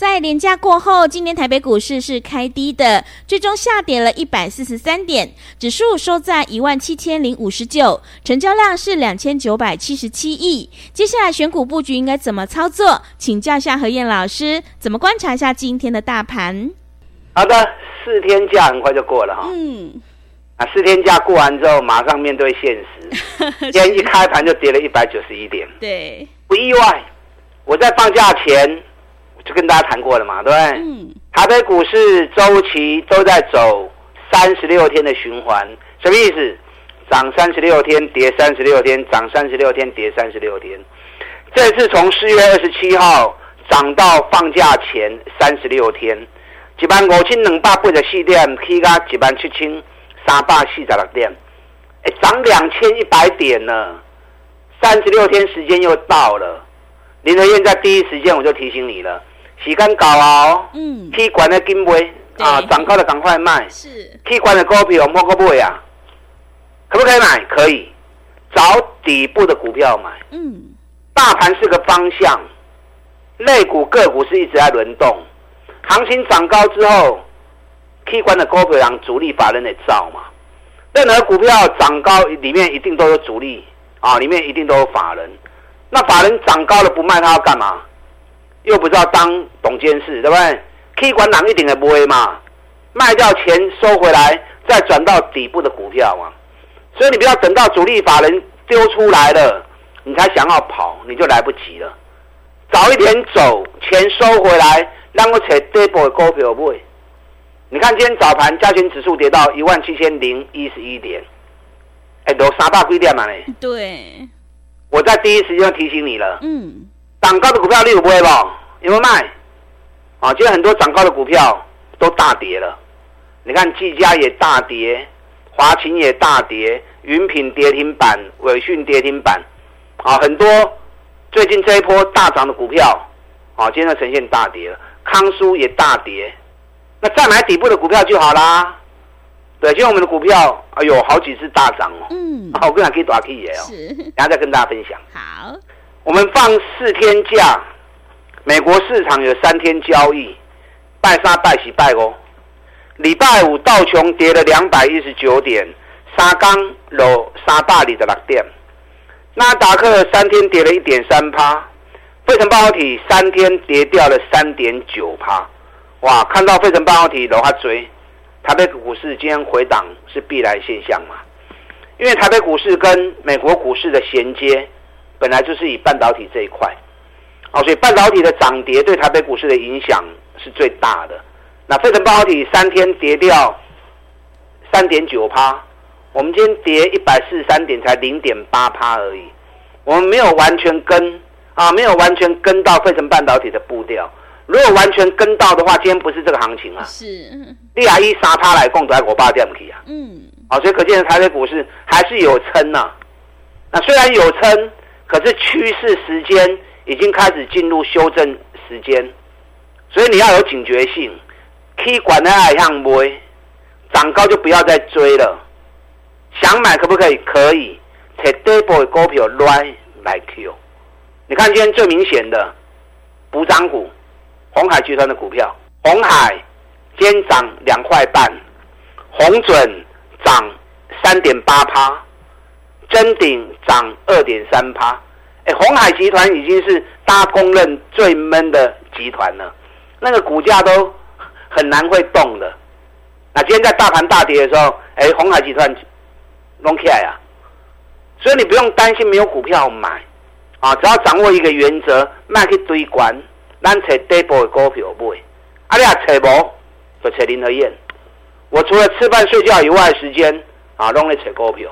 在连假过后，今天台北股市是开低的，最终下跌了一百四十三点，指数收在一万七千零五十九，成交量是两千九百七十七亿。接下来选股布局应该怎么操作？请教一下何燕老师，怎么观察一下今天的大盘？好的，四天假很快就过了哈。嗯，啊，四天假过完之后，马上面对现实，今天一开盘就跌了一百九十一点。对，不意外。我在放假前。就跟大家谈过了嘛，对不对？嗯。台北股市周期都在走三十六天的循环，什么意思？涨三十六天，跌三十六天，涨三十六天，跌三十六天。这次从四月二十七号涨到放假前三十六天，一万五千两百八十四点，起到一万七千三百四十六点，哎，涨两千一百点呢。三十六天时间又到了，林德燕在第一时间我就提醒你了。时间到哦，嗯，可以关的紧卖啊，涨高的赶快卖，是，可以关的股票莫个买啊，可不可以买？可以，找底部的股票买，嗯，大盘是个方向，类股个股是一直在轮动，行情涨高之后，器官的股票让主力法人来造嘛，任何股票涨高里面一定都有主力啊，里面一定都有法人，那法人涨高了不卖，他要干嘛？又不知道当董监事，对不对？可以管哪一点的不会嘛？卖掉钱收回来，再转到底部的股票嘛。所以你不要等到主力法人丢出来了，你才想要跑，你就来不及了。早一点走，钱收回来，让我扯底部的股票不会。你看今天早盘加权指数跌到一万七千零一十一点，哎，都三百几点嘛？呢？对，我在第一时间提醒你了。嗯。涨高的股票你有不会吧？有没有卖？啊，今天很多涨高的股票都大跌了。你看，技嘉也大跌，华勤也大跌，云品跌停板，伟讯跌停板。啊，很多最近这一波大涨的股票，啊，今天都呈现大跌了。康舒也大跌，那再买底部的股票就好啦。对，今天我们的股票，哎呦，好几次大涨哦。嗯。啊，我跟你讲，可以打 K 也哦。是。然后再跟大家分享。好。我们放四天假，美国市场有三天交易，拜三拜四拜五。礼拜五道琼跌了两百一十九点，三刚落沙大里的六点，纳达克三天跌了一点三趴，费城半导体三天跌掉了三点九趴。哇，看到费城半导体楼下追，台北股市今天回档是必然现象嘛？因为台北股市跟美国股市的衔接。本来就是以半导体这一块，哦，所以半导体的涨跌对台北股市的影响是最大的。那费城半导体三天跌掉三点九趴，我们今天跌一百四十三点，才零点八趴而已。我们没有完全跟啊，没有完全跟到费城半导体的步调。如果完全跟到的话，今天不是这个行情啊。是，利亚一杀趴来共都在我爸这样去啊。嗯。好，所以可见台北股市还是有撑呐、啊。那虽然有撑。可是趋势时间已经开始进入修正时间，所以你要有警觉性。可以管的爱像不会涨高就不要再追了。想买可不可以？可以。take double 股票来来 Q。你看今天最明显的补涨股，红海集团的股票，红海今天涨两块半，红准涨三点八趴。臻鼎涨二点三趴，哎，红海集团已经是大家公认最闷的集团了，那个股价都很难会动的。那今天在大盘大跌的时候，哎，红海集团弄起来啊，所以你不用担心没有股票买啊，只要掌握一个原则，卖去堆关，咱找底部的股票买，啊，你啊找无就找林和燕。我除了吃饭睡觉以外的时间。啊，弄来扯股票。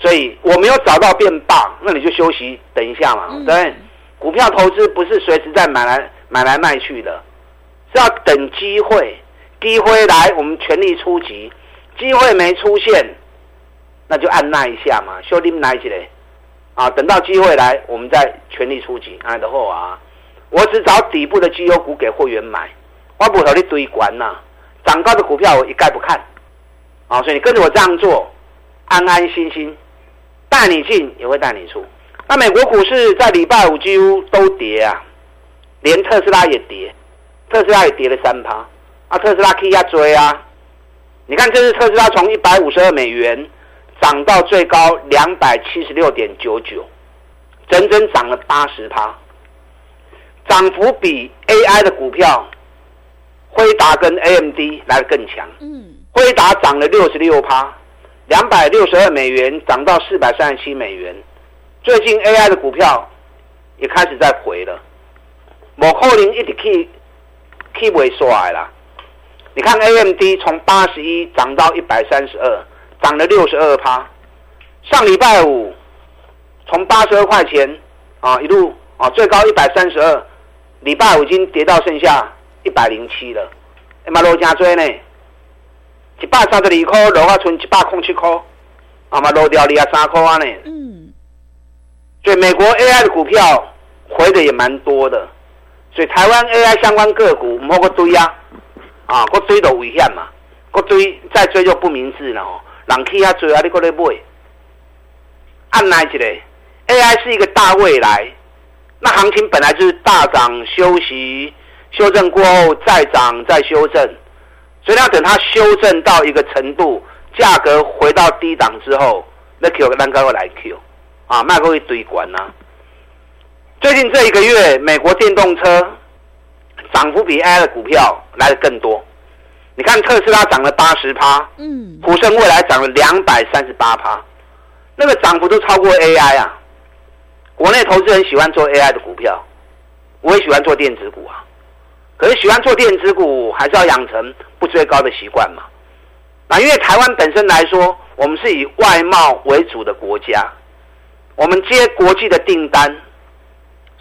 所以我没有找到变棒，那你就休息等一下嘛。嗯、对，股票投资不是随时在买来买来卖去的，是要等机会，机会来我们全力出击，机会没出现，那就按捺一下嘛，休息来起来啊，等到机会来，我们再全力出击。哎，然后啊，我只找底部的绩优股给会员买，我不和你堆管呐，涨高的股票我一概不看。啊，所以你跟着我这样做，安安心心。带你进也会带你出。那美国股市在礼拜五几乎都跌啊，连特斯拉也跌，特斯拉也跌了三趴。啊，特斯拉可以要追啊！你看，这是特斯拉从一百五十二美元涨到最高两百七十六点九九，整整涨了八十趴，涨幅比 AI 的股票辉达跟 AMD 来的更强。嗯，辉达涨了六十六趴。两百六十二美元涨到四百三十七美元，最近 AI 的股票也开始在回了，某后零一直 keep keep 萎缩来了。你看 AMD 从八十一涨到一百三十二，涨了六十二趴。上礼拜五从八十二块钱啊一路啊最高一百三十二，礼拜五已经跌到剩下一百零七了，哎妈，罗家追呢？一百三十二块，落啊，剩一百空七块，啊嘛，落掉二啊三块啊呢。嗯。所以美国 AI 的股票回的也蛮多的，所以台湾 AI 相关个股唔好个追啊，啊，个追都危险嘛，个追再追就不明智了哦。人去遐追啊，你搁咧买？按来一个，AI 是一个大未来，那行情本来就是大涨休息，修正过后再涨再修正。所以要等它修正到一个程度，价格回到低档之后，那 Q 单高来 Q，啊，卖过一堆管呐。最近这一个月，美国电动车涨幅比 AI 的股票来的更多。你看特斯拉涨了八十趴，嗯，普胜未来涨了两百三十八趴，那个涨幅都超过 AI 啊。国内投资人喜欢做 AI 的股票，我也喜欢做电子股啊。可是喜欢做电子股，还是要养成不追高的习惯嘛？那因为台湾本身来说，我们是以外贸为主的国家，我们接国际的订单，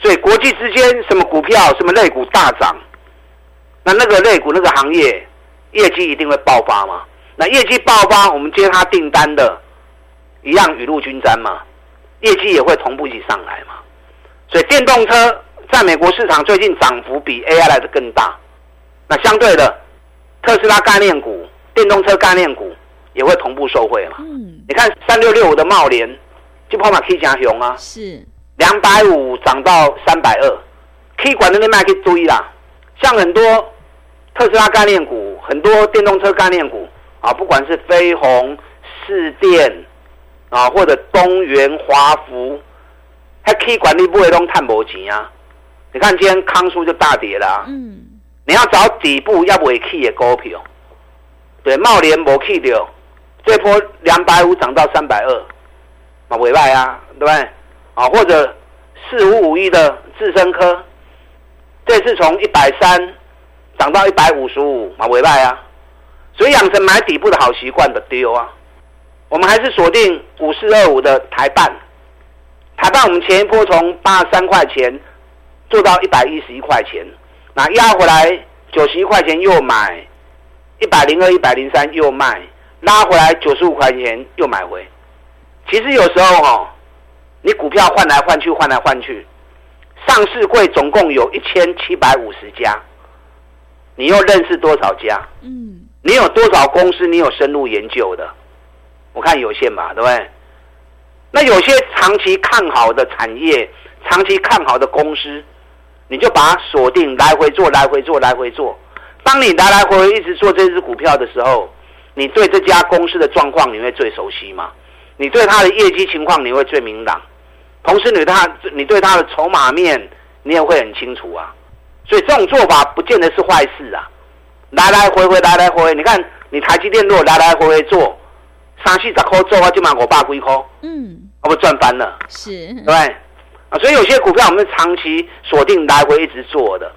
所以国际之间什么股票、什么类股大涨，那那个类股那个行业业绩一定会爆发嘛？那业绩爆发，我们接他订单的，一样雨露均沾嘛，业绩也会同步一起上来嘛。所以电动车。在美国市场最近涨幅比 AI 来的更大，那相对的，特斯拉概念股、电动车概念股也会同步受惠嘛。嗯，你看三六六五的茂联，就跑马 K 加熊啊，是两百五涨到三百二，K 管那边卖可以追啦。像很多特斯拉概念股、很多电动车概念股啊，不管是飞鸿、市电啊，或者东元、华福，还 K 管理不会拢探无钱啊。你看今天康舒就大跌了，啊，嗯，你要找底部要尾气的股票，对，茂联没气掉，这波两百五涨到三百二，嘛尾卖啊，对不对？啊，或者四五五一的智深科，这次从一百三涨到一百五十五，嘛尾卖啊，所以养成买底部的好习惯的丢啊，我们还是锁定五四二五的台办，台办我们前一波从八十三块钱。做到一百一十一块钱，那压回来九十一块钱又买，一百零二、一百零三又卖，拉回来九十五块钱又买回。其实有时候哈、哦，你股票换来换去，换来换去，上市柜总共有一千七百五十家，你又认识多少家？嗯，你有多少公司？你有深入研究的？我看有限吧，对不对？那有些长期看好的产业，长期看好的公司。你就把它锁定，来回做，来回做，来回做。当你来来回回一直做这只股票的时候，你对这家公司的状况你会最熟悉嘛？你对它的业绩情况你会最明朗，同时你对它，你对它的筹码面你也会很清楚啊。所以这种做法不见得是坏事啊。来来回回，来来回回，你看你台积电如果来来回回做，三四十块做，啊就买五百几块，嗯，我不赚翻了，是，对。啊，所以有些股票我们是长期锁定来回一直做的，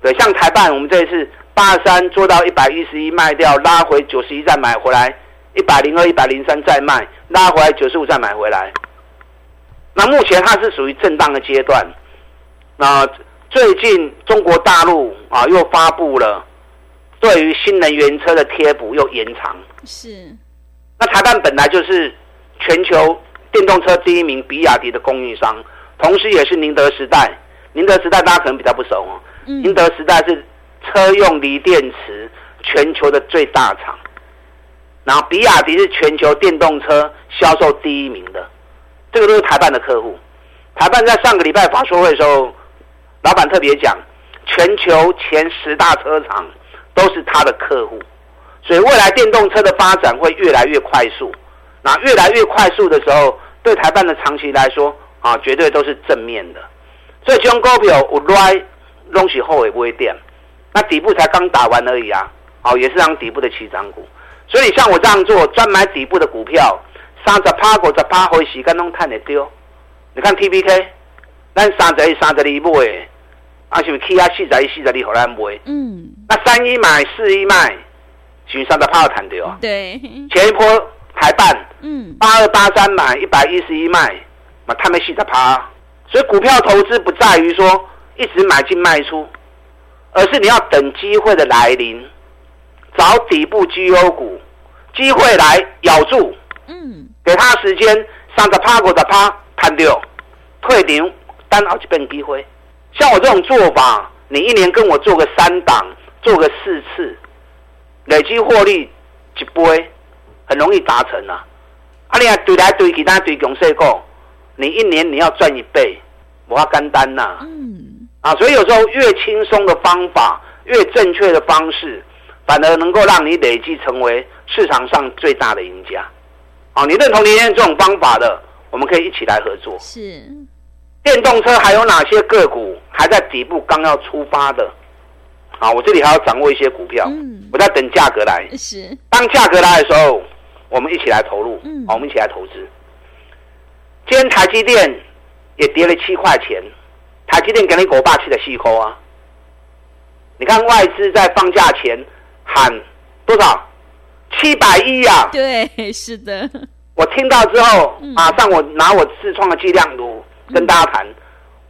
对，像台办，我们这一次八十三做到一百一十一卖掉，拉回九十一再买回来，一百零二、一百零三再卖，拉回来九十五再买回来。那目前它是属于震荡的阶段。那最近中国大陆啊又发布了对于新能源车的贴补又延长。是。那台办本来就是全球电动车第一名比亚迪的供应商，同时也是宁德时代。宁德时代大家可能比较不熟哦。宁、嗯、德时代是车用锂电池全球的最大厂，然后比亚迪是全球电动车销售第一名的，这个都是台办的客户。台办在上个礼拜法说会的时候，老板特别讲，全球前十大车厂都是他的客户，所以未来电动车的发展会越来越快速。那越来越快速的时候，对台办的长期来说啊，绝对都是正面的。所以这种股票有来。弄起后尾不会变，那底部才刚打完而已啊，好，也是让底部的起涨股。所以像我这样做，专买底部的股票，三十趴、五十趴，回时间拢赚得丢。你看 T B K，咱三十一、三十二买，啊是不是起啊四十一、四十二好难买？嗯。那三一买，四一卖，是不是三十趴赚掉啊？对。前一波台办，嗯，八二八三买，一百一十一卖，嘛他们四十趴。所以股票投资不在于说。一直买进卖出，而是你要等机会的来临，找底部绩优股，机会来咬住，嗯，给他时间，三十趴、五十趴，摊掉，退掉，单好几遍机会。像我这种做法，你一年跟我做个三档，做个四次，累积获利一倍，很容易达成啊！啊，你啊对来对去，他对强势股，你一年你要赚一倍，我要干单呐。嗯。啊，所以有时候越轻松的方法，越正确的方式，反而能够让你累积成为市场上最大的赢家。啊，你认同今天这种方法的，我们可以一起来合作。是，电动车还有哪些个股还在底部刚要出发的？啊，我这里还要掌握一些股票，嗯，我在等价格来。是，当价格来的时候，我们一起来投入。嗯，我们一起来投资。今天台积电也跌了七块钱。台积电给你狗爸去的细抠啊！你看外资在放假前喊多少？七百亿啊！对，是的。我听到之后，马上我拿我自创的计量图跟大家谈。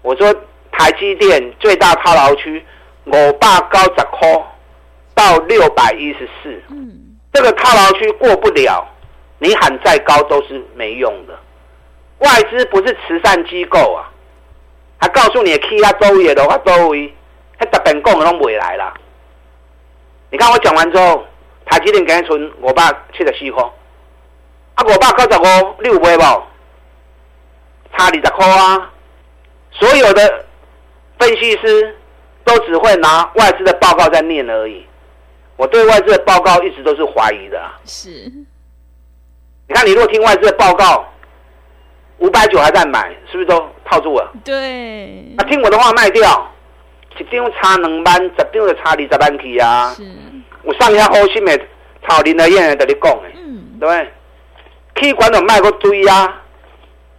我说台积电最大套牢区，我爸高十块到六百一十四。嗯，这个套牢区过不了，你喊再高都是没用的。外资不是慈善机构啊。他告诉你去啊周围的话周围，他特别讲的都未来了。你看我讲完之后，台积电赶紧存我爸七十四块，啊我爸九十五六倍不？差二十块啊！所有的分析师都只会拿外资的报告在念而已。我对外资的报告一直都是怀疑的。是，你看你如果听外资的报告。五百九还在买，是不是都套住了？对。啊，听我的话卖掉，一张差两万，十张就差二十万去啊。是。我上下好心的，操林德燕在你讲的，嗯，对不对？去管都卖个堆啊，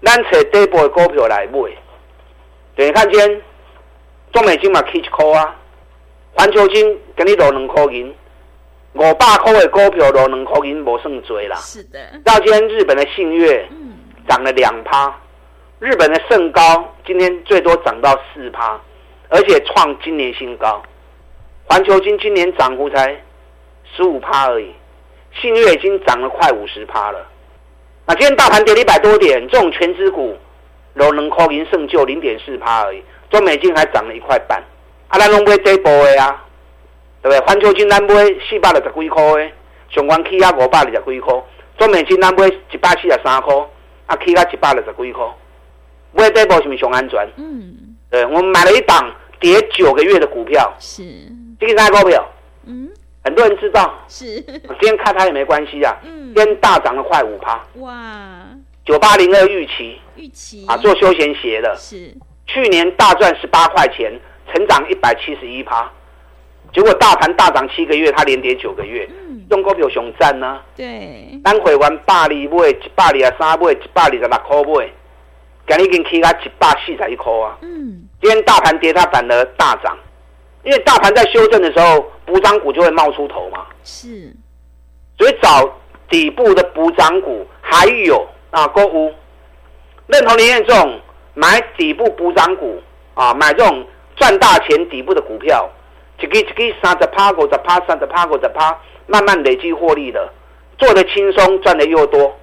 咱找底部的股票来买。对，你看今天中美金嘛起一块啊，环球金给你落两块银，五百块的股票落两块银，无算多啦。是的。到今天日本的信越。嗯涨了两趴，日本的盛高今天最多涨到四趴，而且创今年新高。环球金今年涨幅才十五趴而已，信越已经涨了快五十趴了。那今天大盘跌了一百多点，这种权值股，都能扣银胜就零点四趴而已。中美金还涨了一块半，啊，咱拢买这波的啊，对不对？环球金咱买四百六十几块的，上关起啊五百二十几块，中美金咱买一百四十三块。啊，起到一百六十几块，买这波是不是上安全？嗯，对，我们买了一档跌九个月的股票，是。这个啥股票？嗯，很多人知道，是。今天看它也没关系啊，嗯，今天大涨了快五趴，哇，九八零二预期，预期。啊，做休闲鞋的，是，去年大赚十八块钱，成长一百七十一趴，结果大盘大涨七个月，它连跌九个月。中国票上赞呢？对，咱会员百二买一百二十三买一百二十六块买，今日已经起到一百四十一块啊！嗯，今天大盘跌，它反而大涨，因为大盘在修正的时候，补涨股就会冒出头嘛。是，所以找底部的补涨股，还有啊，购物。认同林彦这种买底部补涨股啊，买这种赚大钱底部的股票，一个一个三十趴，五十趴，三十趴，五十趴，慢慢累积获利的，做的轻松，赚的又多。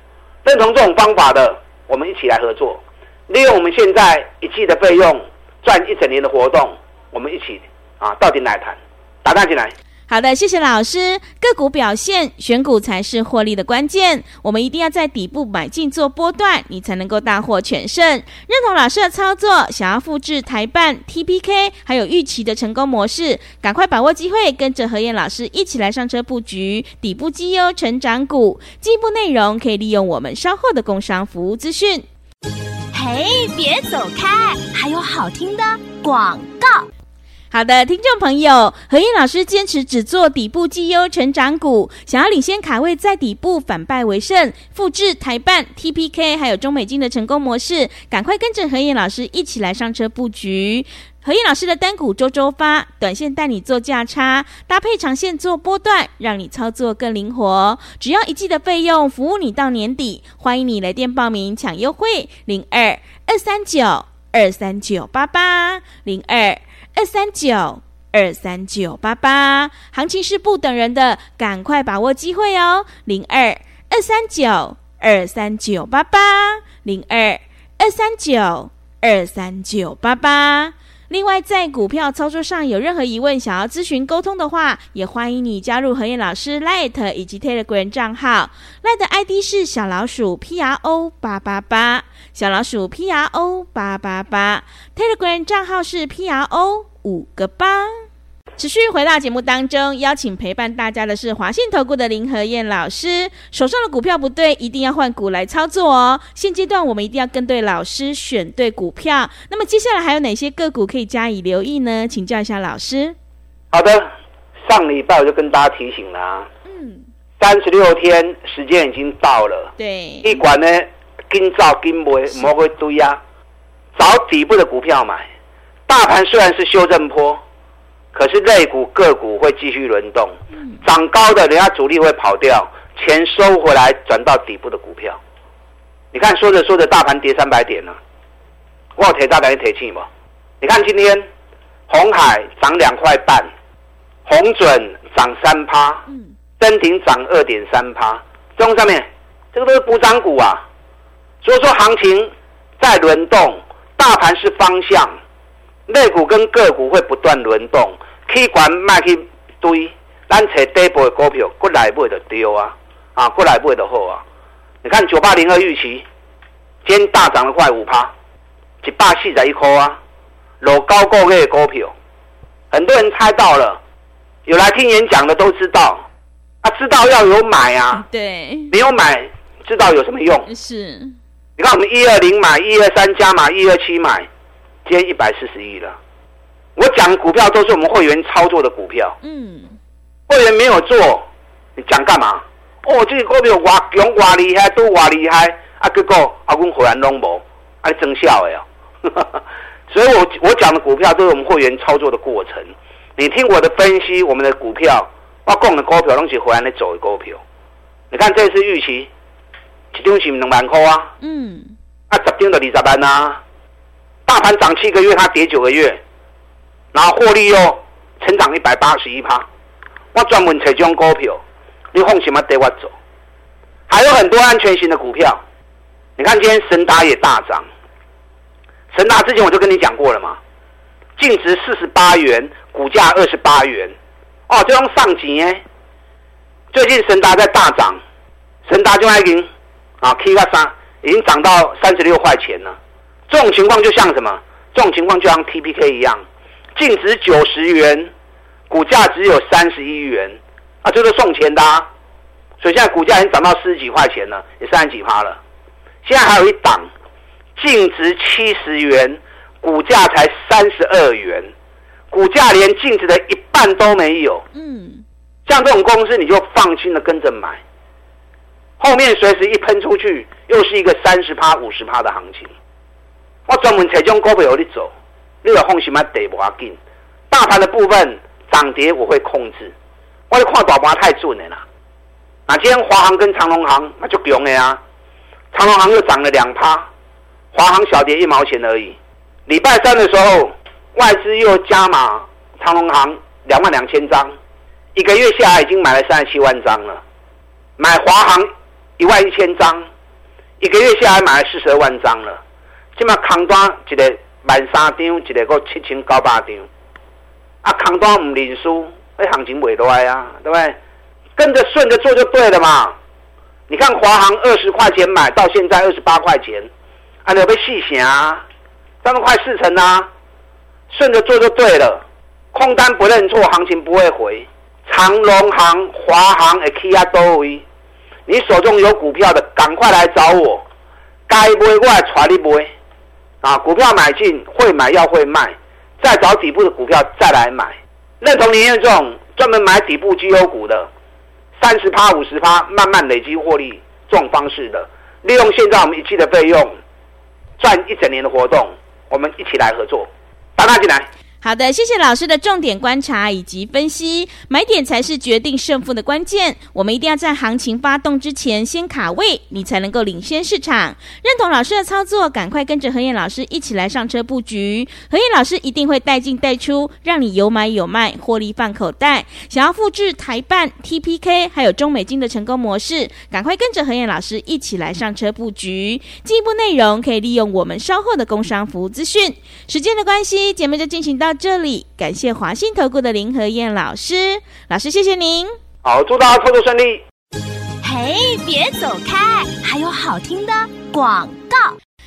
认同这种方法的，我们一起来合作，利用我们现在一季的费用赚一整年的活动，我们一起啊，到底来谈，打蛋进来。好的，谢谢老师。个股表现，选股才是获利的关键。我们一定要在底部买进做波段，你才能够大获全胜。认同老师的操作，想要复制台办 TPK 还有预期的成功模式，赶快把握机会，跟着何燕老师一起来上车布局底部绩优成长股。进一步内容可以利用我们稍后的工商服务资讯。嘿，别走开，还有好听的广告。好的，听众朋友，何燕老师坚持只做底部绩优成长股，想要领先卡位在底部反败为胜，复制台办 TPK 还有中美金的成功模式，赶快跟着何燕老师一起来上车布局。何燕老师的单股周周发，短线带你做价差，搭配长线做波段，让你操作更灵活。只要一季的费用，服务你到年底。欢迎你来电报名抢优惠，零二二三九二三九八八零二。二三九二三九八八，行情是不等人的，赶快把握机会哦！零二二三九二三九八八，零二二三九二三九八八。另外，在股票操作上有任何疑问，想要咨询沟通的话，也欢迎你加入何燕老师 Light 以及 Telegram 账号。Light ID 是小老鼠 P R O 八八八，小老鼠 P R O 八八八。Telegram 账号是 P R O 五个八。持续回到节目当中，邀请陪伴大家的是华信投顾的林和燕老师。手上的股票不对，一定要换股来操作哦。现阶段我们一定要跟对老师，选对股票。那么接下来还有哪些个股可以加以留意呢？请教一下老师。好的，上礼拜我就跟大家提醒了啊，嗯，三十六天时间已经到了，对，一管呢，跟照跟买，莫会堆呀，找底部的股票买。大盘虽然是修正波。可是类股个股会继续轮动，涨高的人家主力会跑掉，钱收回来转到底部的股票。你看说着说着大盘跌三百点了，我有铁大胆一铁气吗？你看今天红海涨两块半，红准涨三趴，登鼎涨二点三趴，中上面这个都是补涨股啊。所以说行情在轮动，大盘是方向。类股跟个股会不断轮动，可以管卖去堆，咱找底部的股票过来买就丢啊，啊过来买就好啊。你看九八零二预期，今天大涨了快五趴，一百四十一块啊，老高个月的股票，很多人猜到了，有来听演讲的都知道，啊知道要有买啊，对，没有买知道有什么用？是，你看我们一二零买，一二三加码，一二七买。今天一百四十亿了，我讲股票都是我们会员操作的股票。嗯，会员没有做，你讲干嘛？哦，这个股票哇强哇厉害，都哇厉害，啊，结果啊，我们会员拢无，啊，真笑哎呀！所以我我讲的股票都是我们会员操作的过程。你听我的分析，我们的股票，我讲的股票拢是会员在走的股票。你看这次预期，一张是两万块啊。嗯，啊，十张就二十万啊。大盘涨七个月，它跌九个月，然后获利又成长一百八十一趴。我专门采这种股票，你放心吗？带我走。还有很多安全型的股票，你看今天神达也大涨。神达之前我就跟你讲过了嘛，净值四十八元，股价二十八元。哦，这种上集耶。最近神达在大涨，神达就已经啊，K 个三已经涨到三十六块钱了。这种情况就像什么？这种情况就像 TPK 一样，净值九十元，股价只有三十一元，啊，这个送钱的啊。所以现在股价已经涨到四十几块钱了，也三十几趴了。现在还有一档，净值七十元，股价才三十二元，股价连净值的一半都没有。嗯，像这种公司你就放心的跟着买，后面随时一喷出去，又是一个三十趴、五十趴的行情。我专门采用股票你走，你要放心嘛，跌不要紧。大盘的部分涨跌我会控制，我就看大盘太准了啦。那今天华航跟长荣航那就强了呀，长荣航又涨了两趴，华航小跌一毛钱而已。礼拜三的时候，外资又加码长荣航两万两千张，一个月下来已经买了三十七万张了。买华航一万一千张，一个月下来买了四十二万张了。今嘛空单一个万三张，一个够七千九百张。啊，空单唔认输，那行情袂落来啊，对不对？跟着顺着做就对了嘛。你看华航二十块钱买到现在二十八块钱，啊，你有被细想啊？这么快四成啊？顺着做就对了。空单不认错，行情不会回。长龙航、华航、A、啊都位，你手中有股票的，赶快来找我。该买我来带你买。啊，股票买进会买要会卖。再找底部的股票再来买，认同林彦这种专门买底部绩优股的，三十趴五十趴慢慢累积获利这种方式的，利用现在我们一期的费用赚一整年的活动，我们一起来合作，打大进来。好的，谢谢老师的重点观察以及分析，买点才是决定胜负的关键。我们一定要在行情发动之前先卡位，你才能够领先市场。认同老师的操作，赶快跟着何燕老师一起来上车布局。何燕老师一定会带进带出，让你有买有卖，获利放口袋。想要复制台办 TPK 还有中美金的成功模式，赶快跟着何燕老师一起来上车布局。进一步内容可以利用我们稍后的工商服务资讯。时间的关系，节目就进行到。到这里，感谢华信投顾的林和燕老师，老师谢谢您。好，祝大家操作顺利。嘿，别走开，还有好听的广告。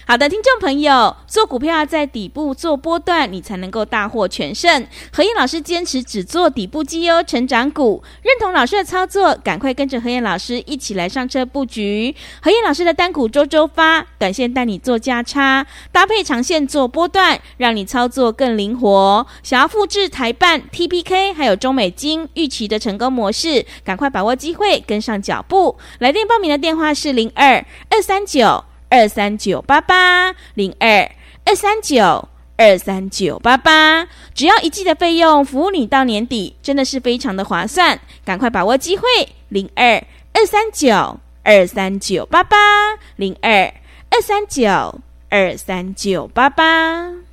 好的，听众朋友，做股票要在底部做波段，你才能够大获全胜。何燕老师坚持只做底部绩优成长股，认同老师的操作，赶快跟着何燕老师一起来上车布局。何燕老师的单股周周发，短线带你做价差，搭配长线做波段，让你操作更灵活。想要复制台办 TPK 还有中美金预期的成功模式，赶快把握机会，跟上脚步。来电报名的电话是零二二三九。二三九八八零二二三九二三九八八，只要一季的费用，服务你到年底，真的是非常的划算，赶快把握机会，零二二三九二三九八八零二二三九二三九八八。